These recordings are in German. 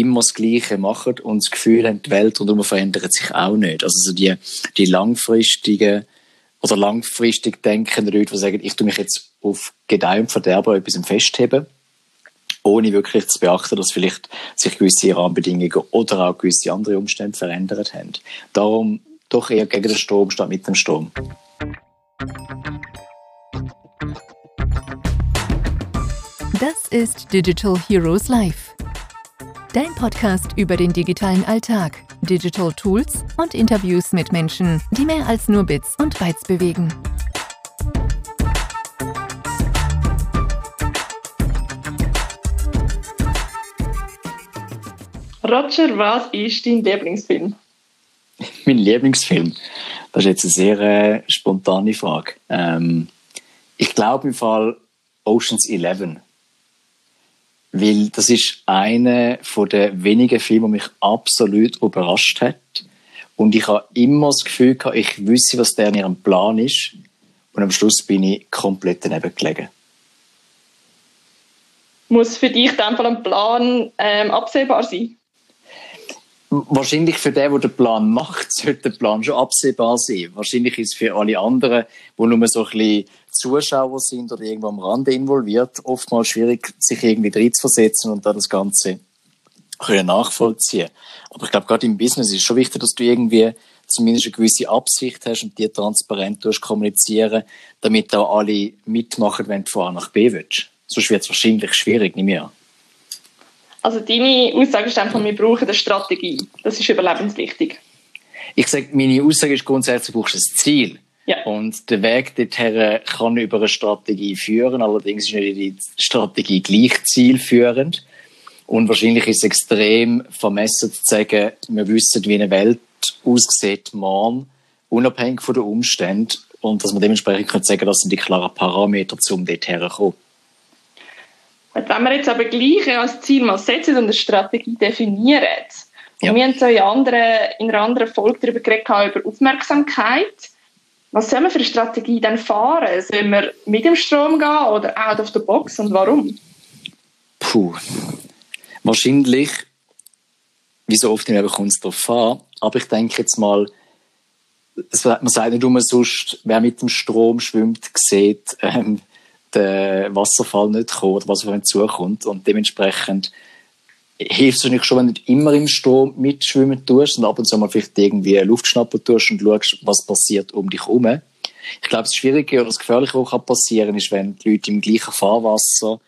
immer das Gleiche machen und das Gefühl haben, die Welt rundherum verändert sich auch nicht. Also so die, die langfristigen oder langfristig denkenden Leute, die sagen, ich tue mich jetzt auf Gedeih und Verderben etwas festheben, ohne wirklich zu beachten, dass vielleicht sich gewisse Rahmenbedingungen oder auch gewisse andere Umstände verändert haben. Darum doch eher gegen den Strom statt mit dem Strom. Das ist Digital Heroes Live. Dein Podcast über den digitalen Alltag, Digital Tools und Interviews mit Menschen, die mehr als nur Bits und Bytes bewegen. Roger, was ist dein Lieblingsfilm? Mein Lieblingsfilm? Das ist jetzt eine sehr äh, spontane Frage. Ähm, ich glaube im Fall Oceans 11. Weil das ist einer der wenigen Filme, der mich absolut überrascht hat. Und ich habe immer das Gefühl gehabt, ich wüsste, was der in ihrem Plan ist. Und am Schluss bin ich komplett daneben gelegen. Muss für dich dann ein Plan ähm, absehbar sein? Wahrscheinlich für den, der den Plan macht, sollte der Plan schon absehbar sein. Wahrscheinlich ist es für alle anderen, die nur so ein bisschen Zuschauer sind oder irgendwo am Rande involviert, oftmals schwierig, sich irgendwie drin zu versetzen und da das Ganze können nachvollziehen. Aber ich glaube, gerade im Business ist es schon wichtig, dass du irgendwie zumindest eine gewisse Absicht hast und die transparent kommunizieren, damit auch alle mitmachen, wenn du von A nach B willst. Sonst wird es wahrscheinlich schwierig, nicht mehr. Also deine Aussage ist einfach, wir brauchen eine Strategie. Das ist überlebenswichtig. Ich sage, meine Aussage ist grundsätzlich, du brauchst ein Ziel. Ja. Und der Weg dorthin kann über eine Strategie führen. Allerdings ist nicht die Strategie gleich zielführend. Und wahrscheinlich ist es extrem vermessen zu sagen, wir wissen, wie eine Welt aussieht morgen, unabhängig von den Umständen. Und dass man dementsprechend kann sagen, das sind die klaren Parameter, um dorthin zu kommen. Wenn wir jetzt aber gleich als Ziel mal setzen und eine Strategie definieren, ja. wir haben so in, anderen, in einer anderen Folge darüber geredet, über Aufmerksamkeit. Was sollen wir für eine Strategie dann fahren? Sollen wir mit dem Strom gehen oder out of the box und warum? Puh. Wahrscheinlich, wie so oft im kommt es darauf an, aber ich denke jetzt mal, man sagt nicht immer sonst, wer mit dem Strom schwimmt, sieht ähm, den Wasserfall nicht kommen oder was auf ihn zukommt und dementsprechend hilft es natürlich schon, wenn du nicht immer im Strom mitschwimmen tust und ab und zu mal vielleicht irgendwie Luftschnapper tust und schaust, was passiert um dich herum. Ich glaube, das Schwierige oder das Gefährliche, was passieren kann, ist, wenn die Leute im gleichen Fahrwasser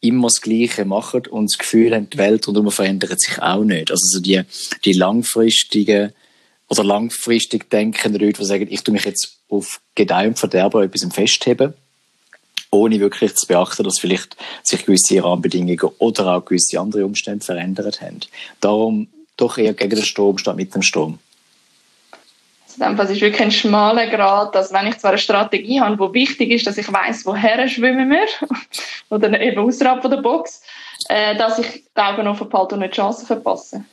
immer das Gleiche machen und das Gefühl haben, die Welt rundherum verändert sich auch nicht. Also so die, die langfristigen oder langfristig denkenden Leute, die sagen, ich tue mich jetzt auf Gedeih und Verderben etwas festheben ohne wirklich zu beachten, dass vielleicht sich gewisse Rahmenbedingungen oder auch gewisse andere Umstände verändert haben. Darum doch eher gegen den Strom statt mit dem Strom. Also das ist wirklich ein schmaler Grad, dass wenn ich zwar eine Strategie habe, wo wichtig ist, dass ich weiß, woher schwimmen wir oder eben außerhalb der Box, äh, dass ich die Augen offen behalte und nicht Chancen verpasse.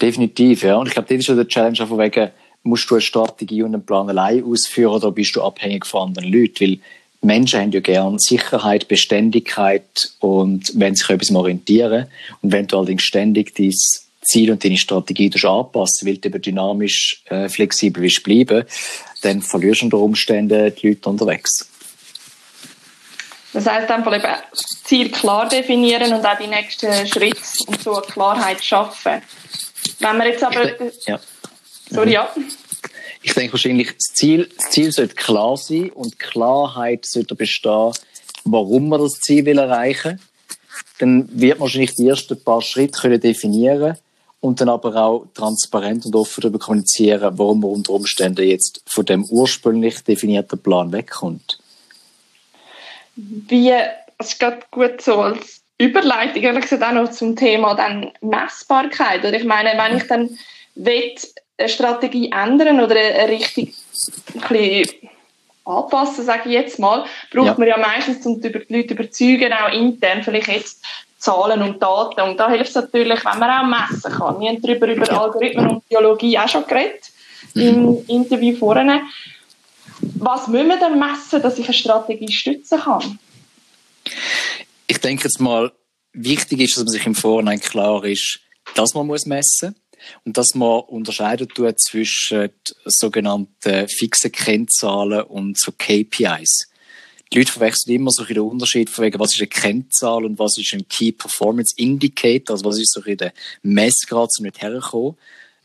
Definitiv, ja. Und ich glaube, das ist schon der Challenge von wegen, musst du eine Strategie und einen Plan allein ausführen oder bist du abhängig von anderen Leuten? Weil Menschen haben ja gern Sicherheit, Beständigkeit und wenn sich etwas orientieren. Und wenn du allerdings ständig dein Ziel und deine Strategie anpassen weil du eben dynamisch, äh, flexibel willst bleiben, dann verlierst du unter Umständen die Leute unterwegs. Das heisst einfach eben Ziel klar definieren und auch die nächsten Schritte und so eine Klarheit schaffen. Wenn wir jetzt aber... Ja. Sorry, ja. Ich denke wahrscheinlich, das Ziel, das Ziel sollte klar sein und Klarheit sollte bestehen, warum man das Ziel will erreichen Dann wird man wahrscheinlich die ersten paar Schritte können definieren und dann aber auch transparent und offen darüber kommunizieren, warum man unter Umständen jetzt von dem ursprünglich definierten Plan wegkommt. Wie, es gerade gut so als Überleitung, ehrlich gesagt auch noch zum Thema dann Messbarkeit. Oder ich meine, wenn ich dann will, eine Strategie ändern oder eine Richtung ein bisschen anpassen, sage ich jetzt mal, braucht ja. man ja meistens, um die Leute zu überzeugen, auch intern vielleicht jetzt Zahlen und Daten. Und da hilft es natürlich, wenn man auch messen kann. Wir haben darüber über Algorithmen und Biologie auch schon geredet, mhm. im Interview vorne. Was müssen wir denn messen, dass ich eine Strategie stützen kann? Ich denke jetzt mal, wichtig ist, dass man sich im Vorhinein klar ist, dass man muss messen und dass man unterscheiden tut zwischen sogenannten fixen Kennzahlen und so KPIs. Die Leute verwechseln immer so den Unterschied von wegen, was ist eine Kennzahl und was ist ein Key Performance Indicator, also was ist so der Messgrad, um nicht herkommen.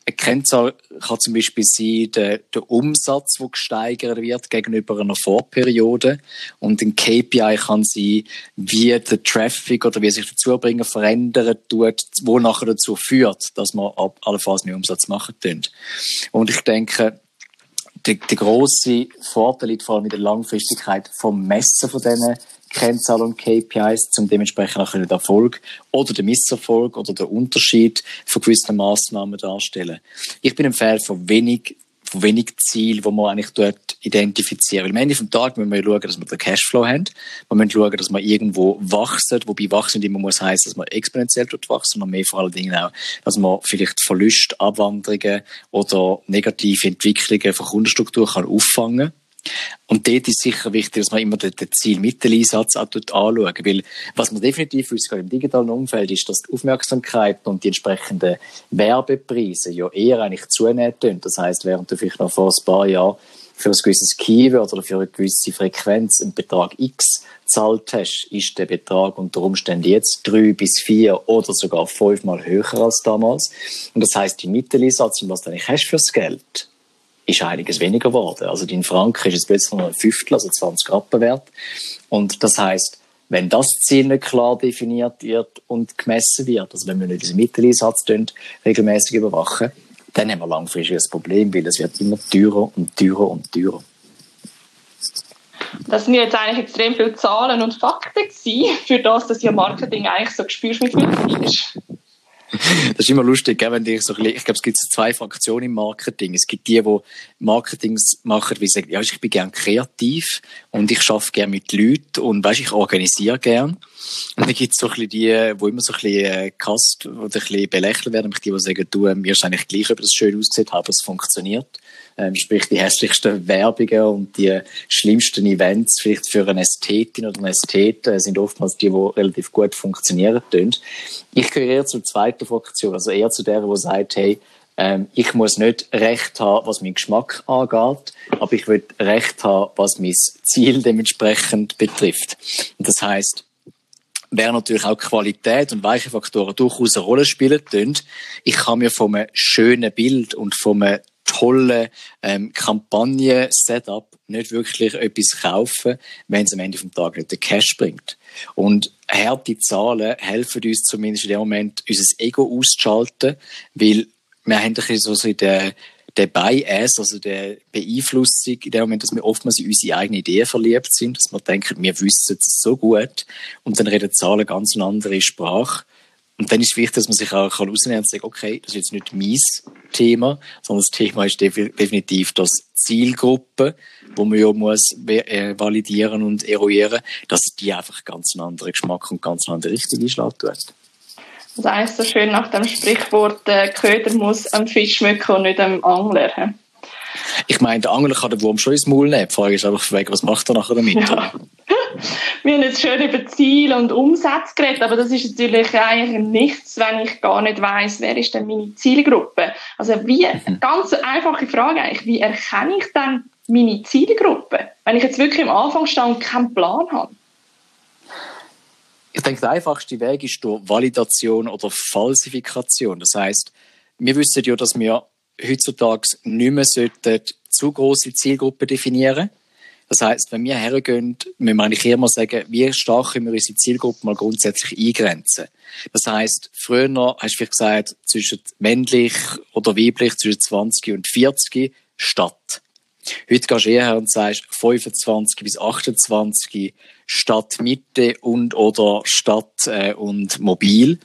Eine Kennzahl kann zum Beispiel sein, der, der Umsatz, der gesteigert wird gegenüber einer Vorperiode. Und ein KPI kann sein, wie der Traffic oder wie sich der Zubringer verändern tut, wo nachher dazu führt, dass man allenfalls mehr Umsatz machen tun. Und ich denke, der, der grosse Vorteil liegt vor allem in der Langfristigkeit vom Messen von diesen Kennzahlen und KPIs, zum dementsprechend auch den Erfolg oder den Misserfolg oder den Unterschied von gewissen Massnahmen darstellen. Ich bin ein Fan von wenig von wenig Ziel, wo man eigentlich dort identifizieren. Weil am Ende des Tages müssen wir schauen, dass wir den Cashflow haben. Wir müssen schauen, dass wir irgendwo wachsen, wobei wachsen immer muss heißen, dass man exponentiell dort wachsen, sondern mehr vor allen Dingen auch, dass man vielleicht Verluste, Abwanderungen oder negative Entwicklungen von Kundenstruktur kann auffangen und dort ist sicher wichtig, dass man immer den, Ziel-Mitteleinsatz anschauen. Weil, was man definitiv wissen im digitalen Umfeld ist, dass die Aufmerksamkeit und die entsprechenden Werbepreise ja eher eigentlich zunehmen. Das heißt, während du vielleicht noch vor ein paar Jahren für ein gewisses Keyword oder für eine gewisse Frequenz einen Betrag X zahlt hast, ist der Betrag unter Umständen jetzt drei bis vier oder sogar fünfmal höher als damals. Und das heißt, die Mitteleinsatz, was du eigentlich hast fürs Geld, ist einiges weniger geworden. Also in Franken ist es plötzlich noch ein Fünftel, also 20 Rappen wert. Und das heißt, wenn das Ziel nicht klar definiert wird und gemessen wird, also wenn wir nicht diesen Mitteleinsatz regelmäßig überwachen, dann haben wir langfristig ein Problem, weil es wird immer teurer und teurer und teurer. Das sind jetzt eigentlich extrem viele Zahlen und Fakten gewesen, für das, dass ja Marketing eigentlich so gespürschmittel ist. Das ist immer lustig, wenn ich so ich glaube, es gibt zwei Fraktionen im Marketing. Es gibt die, die Marketings machen, wie sagen, ja, ich bin gern kreativ und ich schaffe gern mit Leuten und weißt, ich organisiere gern. Und dann gibt es so ein bisschen die, wo immer so ein bisschen äh, Kast oder ein bisschen belächelt werden, die, die sagen, du, mir ist eigentlich gleich, ob das schön aussieht, aber es funktioniert ähm, sprich die hässlichsten Werbungen und die schlimmsten Events vielleicht für eine Ästhetin oder einen Ästhet äh, sind oftmals die, die relativ gut funktionieren tun. Ich gehöre eher zur zweiten Fraktion, also eher zu der, die sagt, hey, ähm, ich muss nicht Recht haben, was meinen Geschmack angeht, aber ich will Recht haben, was mein Ziel dementsprechend betrifft. Und das heißt, wäre natürlich auch Qualität und weiche Faktoren durchaus eine Rolle spielen. Ich kann mir vom schönen Bild und vom tolle ähm, Kampagne-Setup nicht wirklich etwas kaufen, wenn es am Ende vom Tag nicht den Cash bringt. Und harte Zahlen helfen uns zumindest in dem Moment, unser Ego auszuschalten, weil wir haben ein bisschen so, den, der Bias, also der Beeinflussung, in dem Moment, dass wir oftmals in unsere eigene Idee verliebt sind, dass wir denken, wir wissen es so gut und dann reden Zahlen ganz eine andere Sprache. Und dann ist es wichtig, dass man sich auch herausnehmen und sagt, okay, das ist jetzt nicht mein Thema, sondern das Thema ist definitiv das Zielgruppe, wo man ja muss äh, validieren und eruieren, dass die einfach ganz einen anderen Geschmack und ganz eine andere Richtung einschlägt. Das heißt so schön nach dem Sprichwort, der Köder muss am Fisch schmecken und nicht am Angler. Ich meine, der Angler kann den Wurm schon ins Maul nehmen. Die Frage ist einfach, was macht er nachher damit? Ja. Wir haben jetzt schön über Ziel und Umsatz geredet, aber das ist natürlich eigentlich nichts, wenn ich gar nicht weiß, wer ist denn meine Zielgruppe. Also wie, ganz einfache Frage eigentlich, wie erkenne ich dann meine Zielgruppe, wenn ich jetzt wirklich am Anfang stehe und keinen Plan habe? Ich denke, der einfachste Weg ist durch Validation oder Falsifikation. Das heißt, wir wissen ja, dass wir heutzutage nicht mehr zu große Zielgruppen definieren das heißt, wenn wir hergehen, müssen wir eigentlich immer sagen, wie stark können wir unsere Zielgruppe mal grundsätzlich eingrenzen. Das heißt, früher hast du vielleicht gesagt, zwischen männlich oder weiblich, zwischen 20 und 40 Stadt. Heute gehst du eher her und sagst 25 bis 28 Stadt Mitte und oder Stadt äh, und mobil.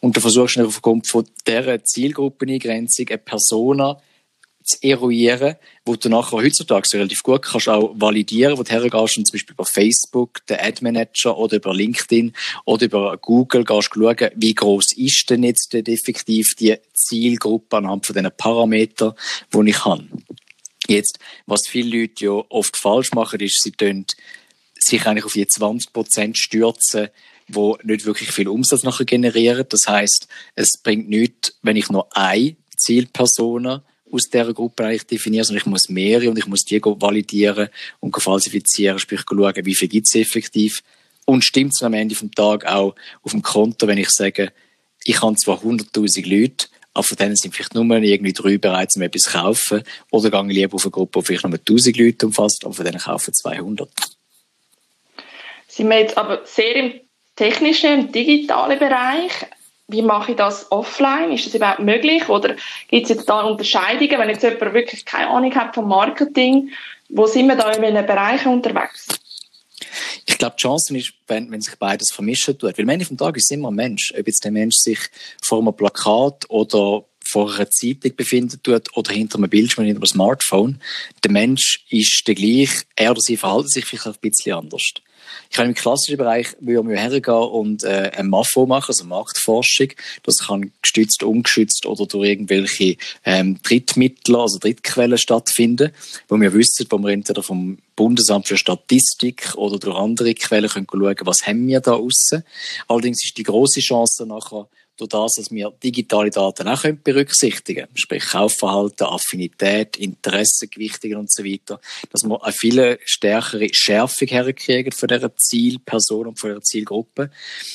Und du versuchst aufgrund von dieser Zielgruppeneingrenzung eine Persona zu eruieren, wo du nachher heutzutage relativ gut kannst auch validieren, wo du hergehst und zum Beispiel über Facebook, den Ad Manager oder über LinkedIn oder über Google gehst schauen, wie groß ist denn jetzt effektiv die Zielgruppe anhand von diesen Parametern, die ich habe. Jetzt, was viele Leute ja oft falsch machen, ist, sie tun sich eigentlich auf die 20 Prozent stürzen, wo nicht wirklich viel Umsatz nachher generieren. Das heißt, es bringt nichts, wenn ich nur eine Zielperson aus dieser Gruppe eigentlich definiere, sondern ich muss mehrere und ich muss die validieren und falsifizieren, sprich schauen, wie viel gibt es effektiv. Und stimmt es am Ende vom Tag auch auf dem Konto, wenn ich sage, ich habe zwar 100.000 Leute, aber von denen sind vielleicht nur irgendwie drei bereit, um etwas zu kaufen. Oder gehe ich lieber auf eine Gruppe, die vielleicht nur 1000 Leute umfasst, aber von denen kaufen 200. Sind wir jetzt aber sehr im technischen, im digitalen Bereich. Wie mache ich das offline? Ist das überhaupt möglich? Oder gibt es jetzt da Unterscheidungen, wenn jetzt jemand wirklich keine Ahnung hat vom Marketing? Wo sind wir da in welchen Bereichen unterwegs? Ich glaube, die Chance ist, wenn, wenn sich beides vermischen tut. Weil am Ende vom Tag ist es immer ein Mensch. Ob jetzt der Mensch sich vor einem Plakat oder vor einer Zeitung befindet tut oder hinter einem Bildschirm, hinter einem Smartphone. Der Mensch ist der gleich, er oder sie verhalten sich vielleicht ein bisschen anders. Ich kann im klassischen Bereich würde wir hergehen und äh, ein MAFO machen, also Marktforschung. Das kann gestützt, ungeschützt oder durch irgendwelche ähm, Drittmittel, also Drittquellen stattfinden, wo wir wissen, wo wir entweder vom Bundesamt für Statistik oder durch andere Quellen können schauen, was haben wir da aussen. Allerdings ist die große Chance nachher, durch das, dass wir digitale Daten auch berücksichtigen können, sprich Kaufverhalten, Affinität, Interessengewichtungen und so weiter, dass wir eine viel stärkere Schärfung herkriegen von dieser Zielperson und von dieser Zielgruppe.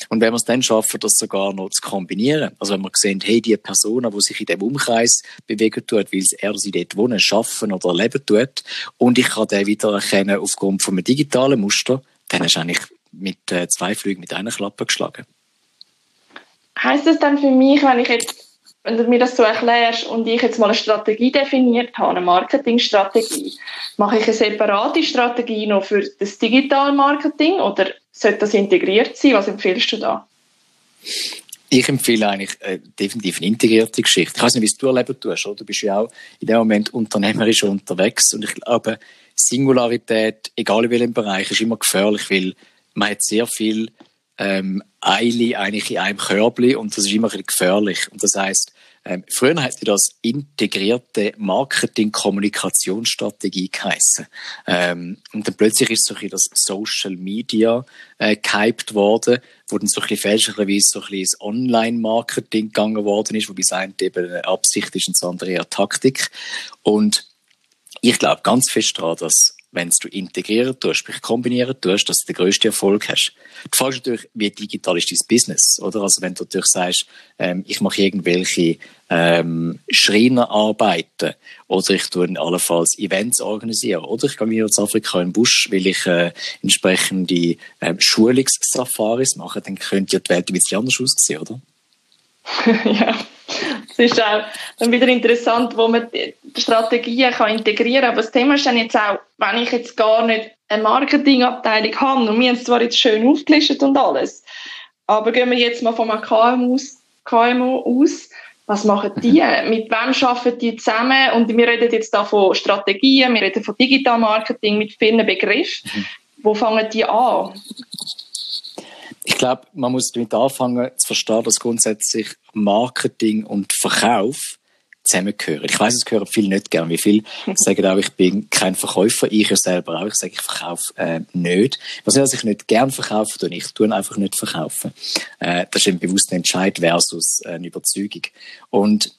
Und wenn wir es dann schaffen, das sogar noch zu kombinieren, also wenn wir sehen, hey, die Person, die sich in diesem Umkreis bewegen tut, weil er oder sie dort wohnen, schaffen oder leben tut, und ich kann den wieder erkennen aufgrund von einem digitalen Muster, dann ist eigentlich mit äh, zwei Flügen mit einer Klappe geschlagen heißt das dann für mich, wenn ich jetzt, wenn du mir das so erklärst und ich jetzt mal eine Strategie definiert habe, eine Marketingstrategie, mache ich eine separate Strategie noch für das Digital-Marketing oder sollte das integriert sein? Was empfiehlst du da? Ich empfehle eigentlich äh, definitiv eine integrierte Geschichte. Ich weiß nicht, wie es du erleben tust, oder? Du bist ja auch in dem Moment unternehmerisch unterwegs und ich glaube, Singularität, egal in welchem Bereich, ist immer gefährlich, weil man hat sehr viel ähm, Eile eigentlich in einem Körbli und das ist immer ein gefährlich. Und das heißt, ähm, früher hat das integrierte Marketing-Kommunikationsstrategie geheißen. Ähm, und dann plötzlich ist so ein das Social Media äh, gehypt worden, wo dann so ein bisschen fälschlicherweise so ein bisschen das Online-Marketing gegangen worden ist, wobei es eine eben eine Absicht ist und das andere eher Taktik. Und ich glaube ganz fest daran, dass wenn du integrieren tust, sprich kombinieren tust, dass du den grössten Erfolg hast. Die Frage ist natürlich, wie digital ist dein Business, oder? Also wenn du natürlich sagst, ähm, ich mache irgendwelche ähm, Schreinerarbeiten oder ich tue allenfalls Events organisieren oder ich gehe wieder zu Afrika im Busch, weil ich äh, entsprechende ähm, Schulungssafaris mache, dann könnte ja die Welt ein bisschen anders aussehen, oder? ja. Es ist auch dann wieder interessant, wo man die Strategien kann integrieren kann. Aber das Thema ist dann jetzt auch, wenn ich jetzt gar nicht eine Marketingabteilung habe, und wir haben es zwar jetzt schön aufgelistet und alles, aber gehen wir jetzt mal von einem KMU aus, KMU aus was machen die? Mit wem arbeiten die zusammen? Und wir reden jetzt da von Strategien, wir reden von Digital Marketing mit vielen Begriffen. Mhm. Wo fangen die an? Ich glaube, man muss damit anfangen zu verstehen, dass grundsätzlich Marketing und Verkauf zusammengehören. Ich weiß, es gehören viele nicht gern. Wie viele sagen auch, ich bin kein Verkäufer, ich ja selber auch. Ich sage, ich verkaufe äh, nicht. Was heißt, ich nicht gern verkaufe, tue ich tue einfach nicht verkaufen. Äh, das ist ein bewusster Entscheid versus eine Überzeugung. Und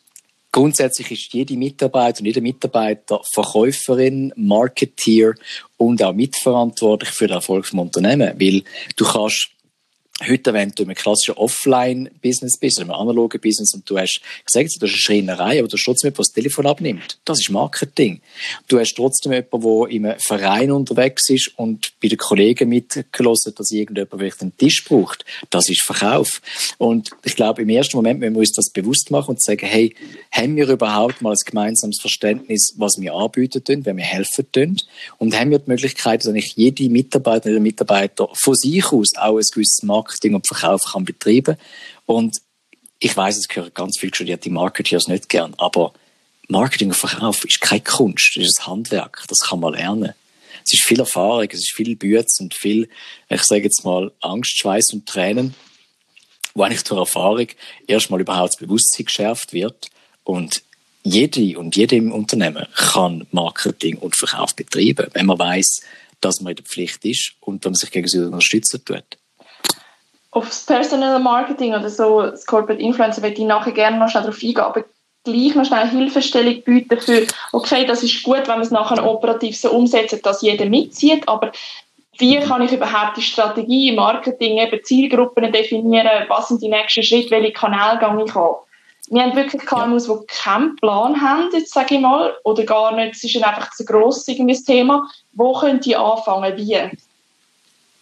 Grundsätzlich ist jede Mitarbeiter und jeder Mitarbeiter Verkäuferin, Marketeer und auch mitverantwortlich für den Erfolg des Unternehmens. Weil du kannst heute, wenn du im klassischen Offline-Business bist, oder im analogen Business, und du hast, ich sage jetzt, du hast eine Schreinerei, aber du hast trotzdem jemanden, der das Telefon abnimmt. Das ist Marketing. Du hast trotzdem jemanden, der in einem Verein unterwegs ist und bei den Kollegen mitgelassen, dass irgendjemand vielleicht einen Tisch braucht. Das ist Verkauf. Und ich glaube, im ersten Moment müssen wir uns das bewusst machen und sagen, hey, haben wir überhaupt mal ein gemeinsames Verständnis, was wir anbieten tun, wenn wir helfen tun? Und haben wir die Möglichkeit, dass ich jede Mitarbeiterin oder Mitarbeiter von sich aus auch ein gewisses Marketing Marketing und Verkauf kann betreiben. Und ich weiß, es gehören ganz viele studierte Marketeers nicht gern, aber Marketing und Verkauf ist keine Kunst, es ist ein Handwerk, das kann man lernen. Es ist viel Erfahrung, es ist viel Bütz und viel, ich sage jetzt mal, Angst, Schweiß und Tränen, wo eigentlich durch Erfahrung erstmal überhaupt das Bewusstsein geschärft wird und jede und jede im Unternehmen kann Marketing und Verkauf betreiben, wenn man weiß, dass man in der Pflicht ist und wenn man sich gegenseitig unterstützen tut. Aufs Personal Marketing oder so, das Corporate Influencer, würde ich nachher gerne noch schnell darauf eingehen, aber gleich noch schnell Hilfestellung bieten für, okay, das ist gut, wenn man es nachher operativ so umsetzt, dass jeder mitzieht, aber wie kann ich überhaupt die Strategie im Marketing, eben Zielgruppen definieren, was sind die nächsten Schritte, welche Kanäle gehe ich an? Wir haben wirklich KMUs, die keinen Plan haben, jetzt sage ich mal, oder gar nicht, es ist einfach zu gross irgendwie das Thema. Wo können die anfangen, wie?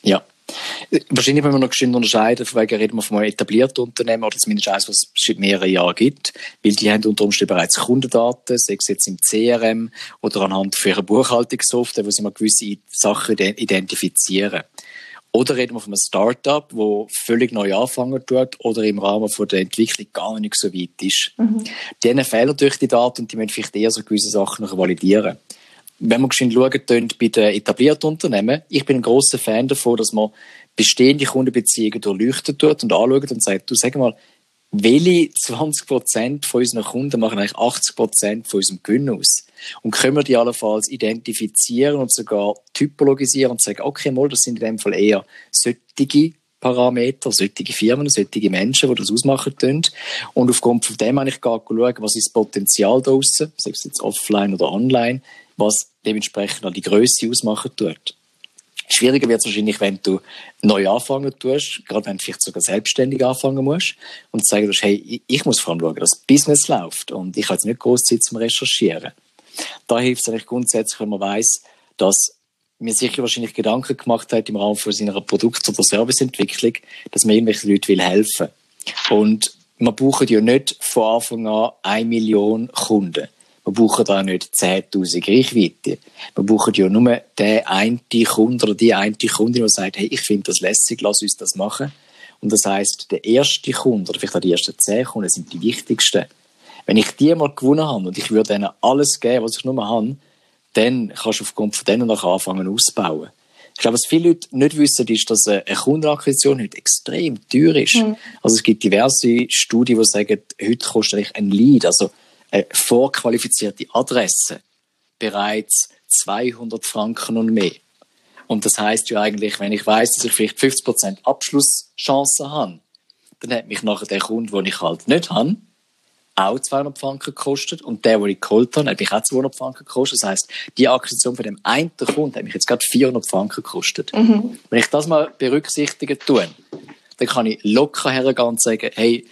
Ja, Wahrscheinlich müssen wir noch geschwind unterscheiden, von wegen reden wir von einem etablierten Unternehmen oder zumindest eines, was es seit mehreren Jahren gibt, weil die haben unter Umständen bereits Kundendaten, sei es jetzt im CRM oder anhand für ihre Buchhaltungssoftware, wo sie mal gewisse Sachen identifizieren. Oder reden wir von einem Startup, wo völlig neu anfangen tut oder im Rahmen von der Entwicklung gar nicht so weit ist. Mhm. Denen fehlen durch die Daten und die müssen vielleicht eher so gewisse Sachen noch validieren wenn man geschwind schauen bei den etablierten Unternehmen, ich bin ein großer Fan davon, dass man bestehende Kundenbeziehungen durchleuchten tut und anschaut und sagt, du sag mal, welche 20 Prozent von unseren Kunden machen eigentlich 80 Prozent von unserem Gewinn aus? Und können wir die allenfalls identifizieren und sogar typologisieren und sagen, okay, mal, das sind in dem Fall eher solche Parameter, solche Firmen, solche Menschen, die das ausmachen können. Und aufgrund von dem habe ich gar schauen, was ist das Potenzial draussen, sei es jetzt offline oder online, was dementsprechend auch die Größe ausmachen tut. Schwieriger wird es wahrscheinlich, wenn du neu anfangen tust, gerade wenn du vielleicht sogar selbstständig anfangen musst und sagen musst, hey, ich muss vor allem schauen, dass das Business läuft und ich habe jetzt nicht groß Zeit zum Recherchieren. Da hilft es eigentlich grundsätzlich, wenn man weiß, dass mir sicher wahrscheinlich Gedanken gemacht hat im Rahmen von seiner Produkt- oder Serviceentwicklung, dass man irgendwelchen Leuten helfen will. Und man braucht ja nicht von Anfang an eine Million Kunden. Wir brauchen da nicht 10.000 Reichweite. Wir brauchen ja nur den einen Kunden oder die eine Kundin, die sagt, hey, ich finde das lässig, lass uns das machen. Und das heißt, der erste Kunde oder vielleicht auch die ersten zehn Kunden sind die wichtigsten. Wenn ich die mal gewonnen habe und ich würde ihnen alles geben, was ich nur habe, dann kannst du aufgrund von denen nachher anfangen auszubauen. Ich glaube, was viele Leute nicht wissen, ist, dass eine Kundenakquisition heute extrem teuer ist. Mhm. Also es gibt diverse Studien, die sagen, heute kostet eigentlich ein Lead, also eine vorqualifizierte Adresse bereits 200 Franken und mehr. Und das heißt ja eigentlich, wenn ich weiß, dass ich vielleicht 50% Abschlusschancen habe, dann hat mich nachher der Kunde, den ich halt nicht habe, auch 200 Franken gekostet und der, den ich geholt habe, hat mich auch 200 Franken gekostet. Das heißt, die Akquisition von dem einen Kunden hat mich jetzt gerade 400 Franken gekostet. Mhm. Wenn ich das mal berücksichtigen tue, dann kann ich locker hergehen und sagen, hey,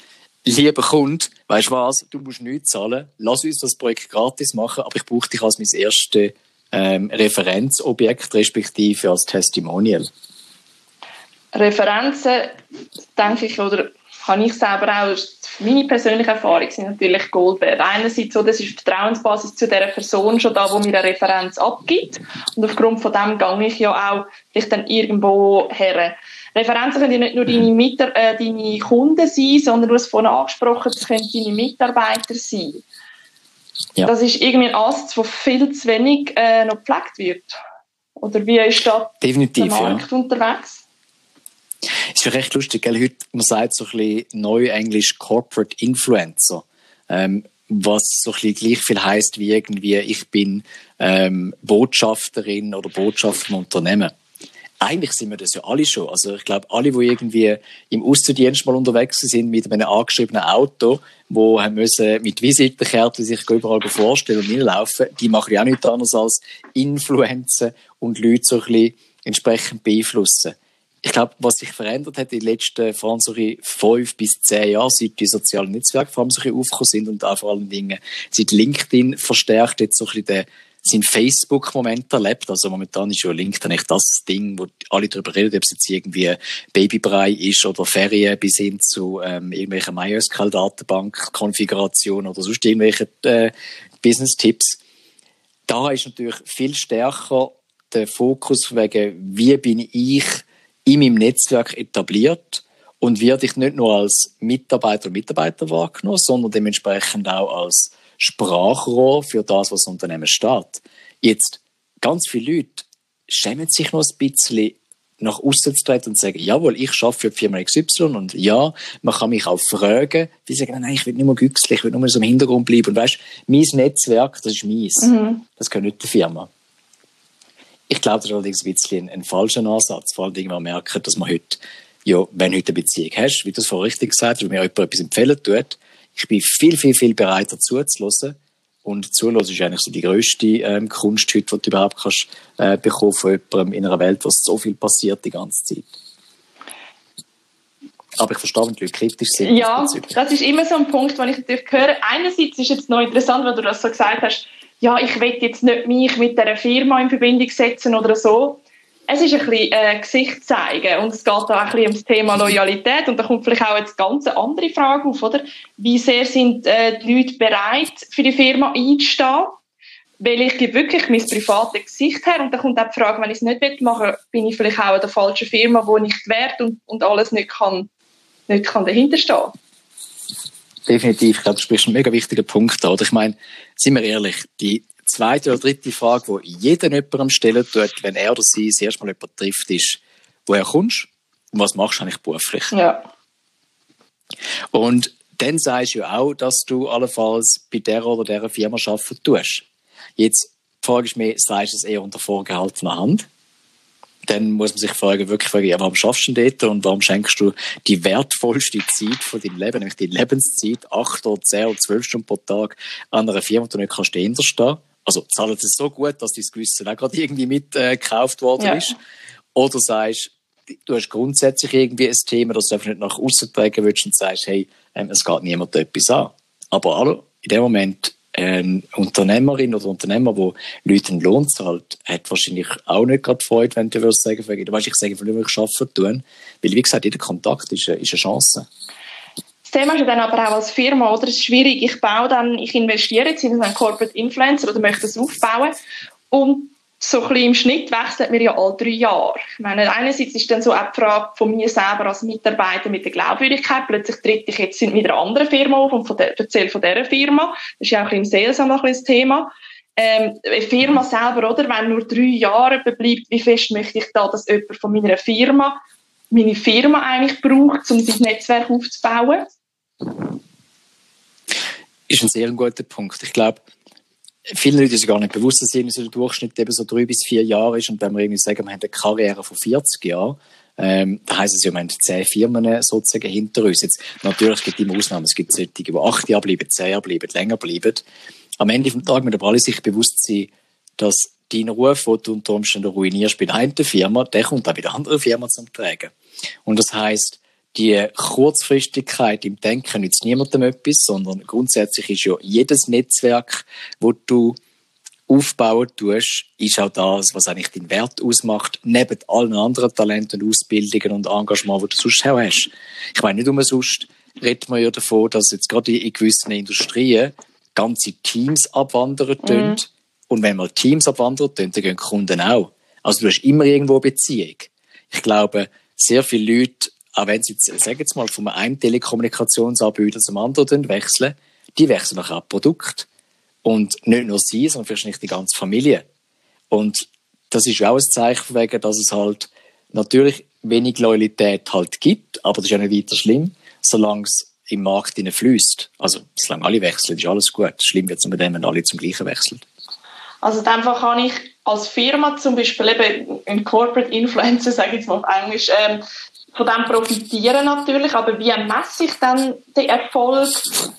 lieber Kunde, weißt du was, du musst nichts zahlen, lass uns das Projekt gratis machen, aber ich brauche dich als mein erstes ähm, Referenzobjekt, respektive als Testimonial. Referenzen, denke ich, oder habe ich selber auch, meine persönliche Erfahrung sind natürlich Gold wert. Einerseits so, das ist die Vertrauensbasis zu der Person schon da, wo mir eine Referenz abgibt. Und aufgrund von dem gehe ich ja auch vielleicht dann irgendwo her. Referenzen können ja nicht nur deine, Mitar äh, deine Kunden sein, sondern du hast vorhin angesprochen, es können deine Mitarbeiter sein. Ja. Das ist irgendwie ein Ast, der viel zu wenig äh, noch gepflegt wird. Oder wie ist da Definitiv, der Markt ja. unterwegs? Es ist recht lustig, gell? heute man sagt so ein bisschen Neuenglisch Corporate Influencer. Ähm, was so ein bisschen gleich viel heißt wie irgendwie, ich bin ähm, Botschafterin oder Botschafter im Unternehmen eigentlich sind wir das ja alle schon. Also ich glaube, alle, die irgendwie im Außendienst mal unterwegs sind mit einem angeschriebenen Auto, wo haben müssen mit Visitenkärtchen sich überall vorstellen und hinlaufen, die machen ja auch nichts anderes als Influenzen und Leute so ein bisschen entsprechend beeinflussen. Ich glaube, was sich verändert hat in den letzten vor allem so fünf bis zehn Jahren, seit die sozialen Netzwerke vor allem so aufgekommen sind und auch vor allen Dingen seit LinkedIn verstärkt jetzt so ein bisschen den sein Facebook-Moment erlebt. Also momentan ist ja LinkedIn echt das Ding, wo alle darüber reden, ob es jetzt irgendwie Babybrei ist oder Ferien bis hin zu ähm, irgendwelchen MySQL-Datenbank-Konfigurationen oder sonst irgendwelche äh, Business-Tipps. Da ist natürlich viel stärker der Fokus wegen, wie bin ich in meinem Netzwerk etabliert und werde ich nicht nur als Mitarbeiter und Mitarbeiter wahrgenommen, sondern dementsprechend auch als Sprachrohr für das, was das Unternehmen steht. Jetzt, ganz viele Leute schämen sich noch ein bisschen nach außen zu treten und zu sagen, jawohl, ich arbeite für die Firma XY und ja, man kann mich auch fragen, die sagen, nein, ich will nicht mehr güchslich, ich will nur so im Hintergrund bleiben. Und weißt, mein Netzwerk, das ist meins. Mhm. Das gehört nicht der Firma. Ich glaube, das ist allerdings ein bisschen ein, ein falscher Ansatz. Vor allem, wenn man merkt, dass man heute ja, wenn du heute eine Beziehung hast, wie du es vorhin richtig gesagt hast, wenn mir jemand etwas empfehlen tut, ich bin viel, viel, viel bereiter zuzuhören. Und zuhören ist eigentlich so die grösste ähm, Kunst heute, die du überhaupt kannst, äh, bekommen von jemandem in einer Welt, wo so viel passiert die ganze Zeit. Aber ich verstehe, wenn die Leute kritisch sind. Ja, das ist immer so ein Punkt, den ich natürlich höre. Einerseits ist es noch interessant, weil du das so gesagt hast, ja, ich will jetzt nicht mich mit dieser Firma in Verbindung setzen oder so. Es ist ein bisschen äh, Gesicht zeigen und es geht auch ein bisschen um das Thema Loyalität und da kommt vielleicht auch jetzt ganz andere Frage auf, oder? Wie sehr sind äh, die Leute bereit, für die Firma einzustehen? Weil ich gebe wirklich mein privates Gesicht her und dann kommt auch die Frage, wenn ich es nicht machen will, bin ich vielleicht auch in der falschen Firma, wo ich wert und, und alles nicht kann nicht kann dahinter stehen Definitiv. Ich glaube, du sprichst einen mega wichtigen Punkt an. Ich meine, sind wir ehrlich, die zweite oder dritte Frage, die jeder jemandem stellen tut, wenn er oder sie das erste Mal jemanden trifft, ist, woher kommst und was machst du eigentlich beruflich? Ja. Und dann sagst du ja auch, dass du allenfalls bei der oder der Firma arbeiten tust. Jetzt frage ich mich, sagst du es eher unter vorgehaltener Hand? dann muss man sich fragen, wirklich fragen, ja, warum schaffst du denn dort und warum schenkst du die wertvollste Zeit von deinem Leben, nämlich die Lebenszeit, acht oder zehn oder zwölf Stunden pro Tag an einer Firma, die du nicht kannst stehen. Also zahlen sie so gut, dass dein Gewissen auch gerade irgendwie mitgekauft äh, worden ja. ist. Oder sagst, du hast grundsätzlich irgendwie ein Thema, das du einfach nicht nach außen tragen willst und sagst, hey, ähm, es geht niemand etwas an. Aber hallo, in dem Moment eine Unternehmerin oder Unternehmer, wo Leute einen Lohn zahlt, hat wahrscheinlich auch nicht gerade Freude, wenn du würdest sagen, du weißt, ich sage, ich will ich arbeiten tun. Weil, wie gesagt, jeder Kontakt ist eine, ist eine Chance. Das Thema ist ja dann aber auch als Firma, oder? Es ist schwierig. Ich baue dann, ich investiere jetzt in einen Corporate Influencer oder möchte das aufbauen. Und so ein bisschen im Schnitt wechselt mir ja alle drei Jahre. Ich meine, einerseits ist dann so auch die Frage von mir selber als Mitarbeiter mit der Glaubwürdigkeit. Plötzlich tritt ich jetzt mit einer anderen Firma auf und erzähle von dieser Firma. Das ist ja auch im Sales noch ein Thema. Ähm, eine Firma selber, oder? Wenn nur drei Jahre bleibt, wie fest möchte ich da, dass jemand von meiner Firma meine Firma eigentlich braucht, um sein Netzwerk aufzubauen? Ist ein sehr guter Punkt. Ich glaube, Viele Leute sind gar nicht bewusst, dass irgendwie so der Durchschnitt eben so drei bis vier Jahre ist. Und wenn wir irgendwie sagen, wir haben eine Karriere von 40 Jahren, ähm, da heisst es ja, wir haben zehn Firmen sozusagen hinter uns. Jetzt, natürlich gibt es immer Ausnahmen. Es gibt solche, die acht Jahre bleiben, zehn Jahre bleiben, länger bleiben. Am Ende des Tages müssen aber alle sich bewusst sein, dass dein Ruf, den du unter Umständen ruinierst bei der einen Firma, der kommt auch bei der anderen Firma zum Tragen. Und das heisst, die Kurzfristigkeit im Denken nützt niemandem etwas, sondern grundsätzlich ist ja jedes Netzwerk, wo du aufbauen tust, ist auch das, was eigentlich deinen Wert ausmacht, neben allen anderen Talenten, Ausbildungen und Engagement, die du sonst auch hast. Ich meine, nicht umsonst redet man ja davon, dass jetzt gerade in gewissen Industrien ganze Teams abwandern tun. Und wenn mal Teams abwandern tun, dann gehen Kunden auch. Also du hast immer irgendwo Beziehung. Ich glaube, sehr viele Leute auch wenn sie jetzt, sagen jetzt mal, von einem Telekommunikationsanbieter zum anderen wechseln, die wechseln nachher ein Produkt. Und nicht nur sie, sondern vielleicht die ganze Familie. Und das ist auch ein Zeichen wegen, dass es halt natürlich wenig Loyalität halt gibt, aber das ist ja nicht weiter schlimm, solange es im Markt fließt. Also, solange alle wechseln, ist alles gut. Schlimm wird es wenn alle zum Gleichen wechseln. Also, in kann ich als Firma zum Beispiel eben ein Corporate Influencer, sage ich jetzt mal auf Englisch, ähm, von dem profitieren natürlich, aber wie messe ich dann den Erfolg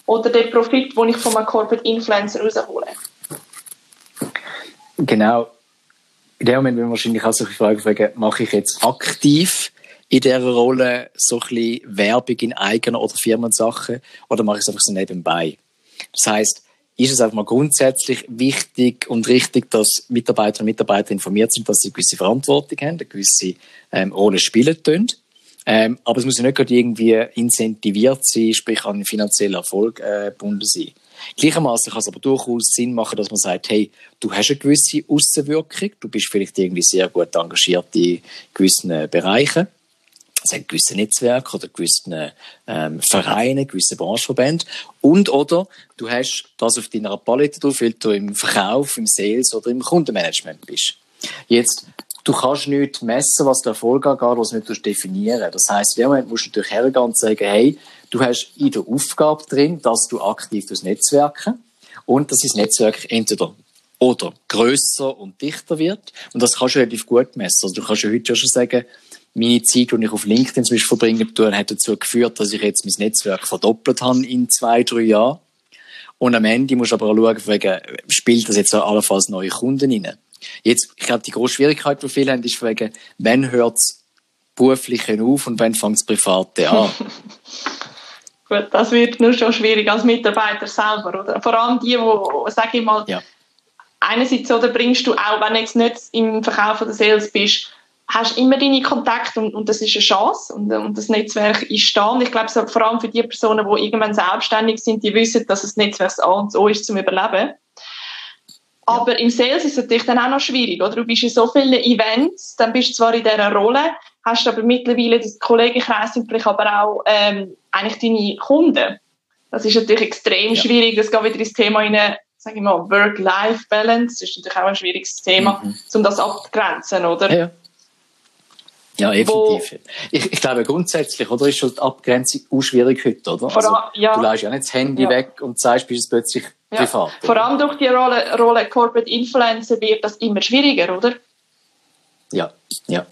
oder den Profit, den ich von einem Corporate Influencer raushole? Genau. In dem Moment will man wahrscheinlich auch solche Fragen fragen, mache ich jetzt aktiv in dieser Rolle so ein bisschen Werbung in eigener oder Firmensachen oder mache ich es einfach so nebenbei? Das heißt, ist es einfach mal grundsätzlich wichtig und richtig, dass Mitarbeiter und Mitarbeiter informiert sind, dass sie eine gewisse Verantwortung haben, eine gewisse ähm, Rolle spielen können. Ähm, aber es muss ja nicht gerade irgendwie incentiviert sein, sprich an finanziellen Erfolg äh, gebunden sein. Gleichermaßen kann es aber durchaus Sinn machen, dass man sagt, hey, du hast eine gewisse Außenwirkung, du bist vielleicht irgendwie sehr gut engagiert in gewissen äh, Bereichen, also in gewissen Netzwerken oder gewissen ähm, Vereinen, gewissen Brancheverbänden und oder du hast das auf deiner Palette drauf, weil du im Verkauf, im Sales oder im Kundenmanagement bist. Jetzt du kannst nicht messen, was der Erfolg angeht, was du nicht definieren Das heisst, in dem Moment musst du natürlich hergehen und sagen, hey, du hast in der Aufgabe drin, dass du aktiv das Netzwerken und dass das Netzwerk entweder oder größer und dichter wird. Und das kannst du relativ gut messen. Also du kannst ja heute schon sagen, meine Zeit, die ich auf LinkedIn zum Beispiel verbringen tue, hat dazu geführt, dass ich jetzt mein Netzwerk verdoppelt habe in zwei, drei Jahren. Und am Ende muss ich aber auch schauen, wegen, spielt das jetzt auch allenfalls neue Kunden rein. Jetzt, ich glaube, die grosse Schwierigkeit, die viele haben, ist wegen, wann hört es berufliche auf und wann fängt es private an? Gut, das wird nur schon schwierig als Mitarbeiter selber, oder? Vor allem die, die, sage ich mal, ja. einerseits, oder bringst du auch, wenn du jetzt nicht im Verkauf oder Sales bist, hast immer deine Kontakte und, und das ist eine Chance und, und das Netzwerk ist da und ich glaube, so, vor allem für die Personen, die irgendwann selbstständig sind, die wissen, dass das Netzwerk A und O ist zum Überleben. Aber im Sales ist es natürlich dann auch noch schwierig, oder? Du bist in so vielen Events, dann bist du zwar in dieser Rolle, hast aber mittlerweile das Kollegenkreis sind vielleicht aber auch ähm, eigentlich deine Kunden. Das ist natürlich extrem ja. schwierig. Das geht wieder ins Thema in sage ich mal, Work-Life-Balance. Das ist natürlich auch ein schwieriges Thema, mhm. um das abzugrenzen, oder? Ja. Ja, effektiv. Ich, ich, glaube grundsätzlich, oder, ist schon die Abgrenzung auch schwierig heute, oder? Also, ja. Du lässt ja nicht das Handy ja. weg und sagst, bist es plötzlich ja. privat. Vor allem durch die Rolle, Rolle Corporate Influencer wird das immer schwieriger, oder? Ja, ja.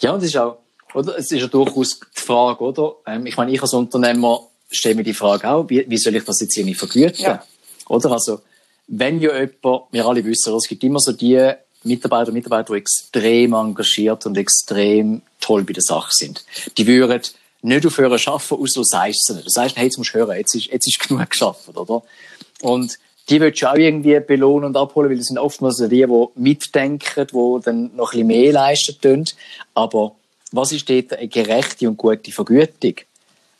Ja, und es ist auch, oder? Es ist ja durchaus die Frage, oder? Ähm, ich meine, ich als Unternehmer stelle mir die Frage auch, wie, wie soll ich das jetzt irgendwie vergüten? Ja. Oder? Also, wenn ja jemand, wir alle wissen, es gibt immer so die Mitarbeiter und Mitarbeiter, die extrem engagiert und extrem toll bei der Sache sind. Die würden nicht aufhören arbeiten, außer du sagst es nicht. Du sagst, hey, jetzt musst du hören, jetzt ist, jetzt ist genug geschafft, oder? Und die willst du auch irgendwie belohnen und abholen, weil das sind oftmals die, die mitdenken, die dann noch ein bisschen mehr leisten tun. Aber was ist dort eine gerechte und gute Vergütung?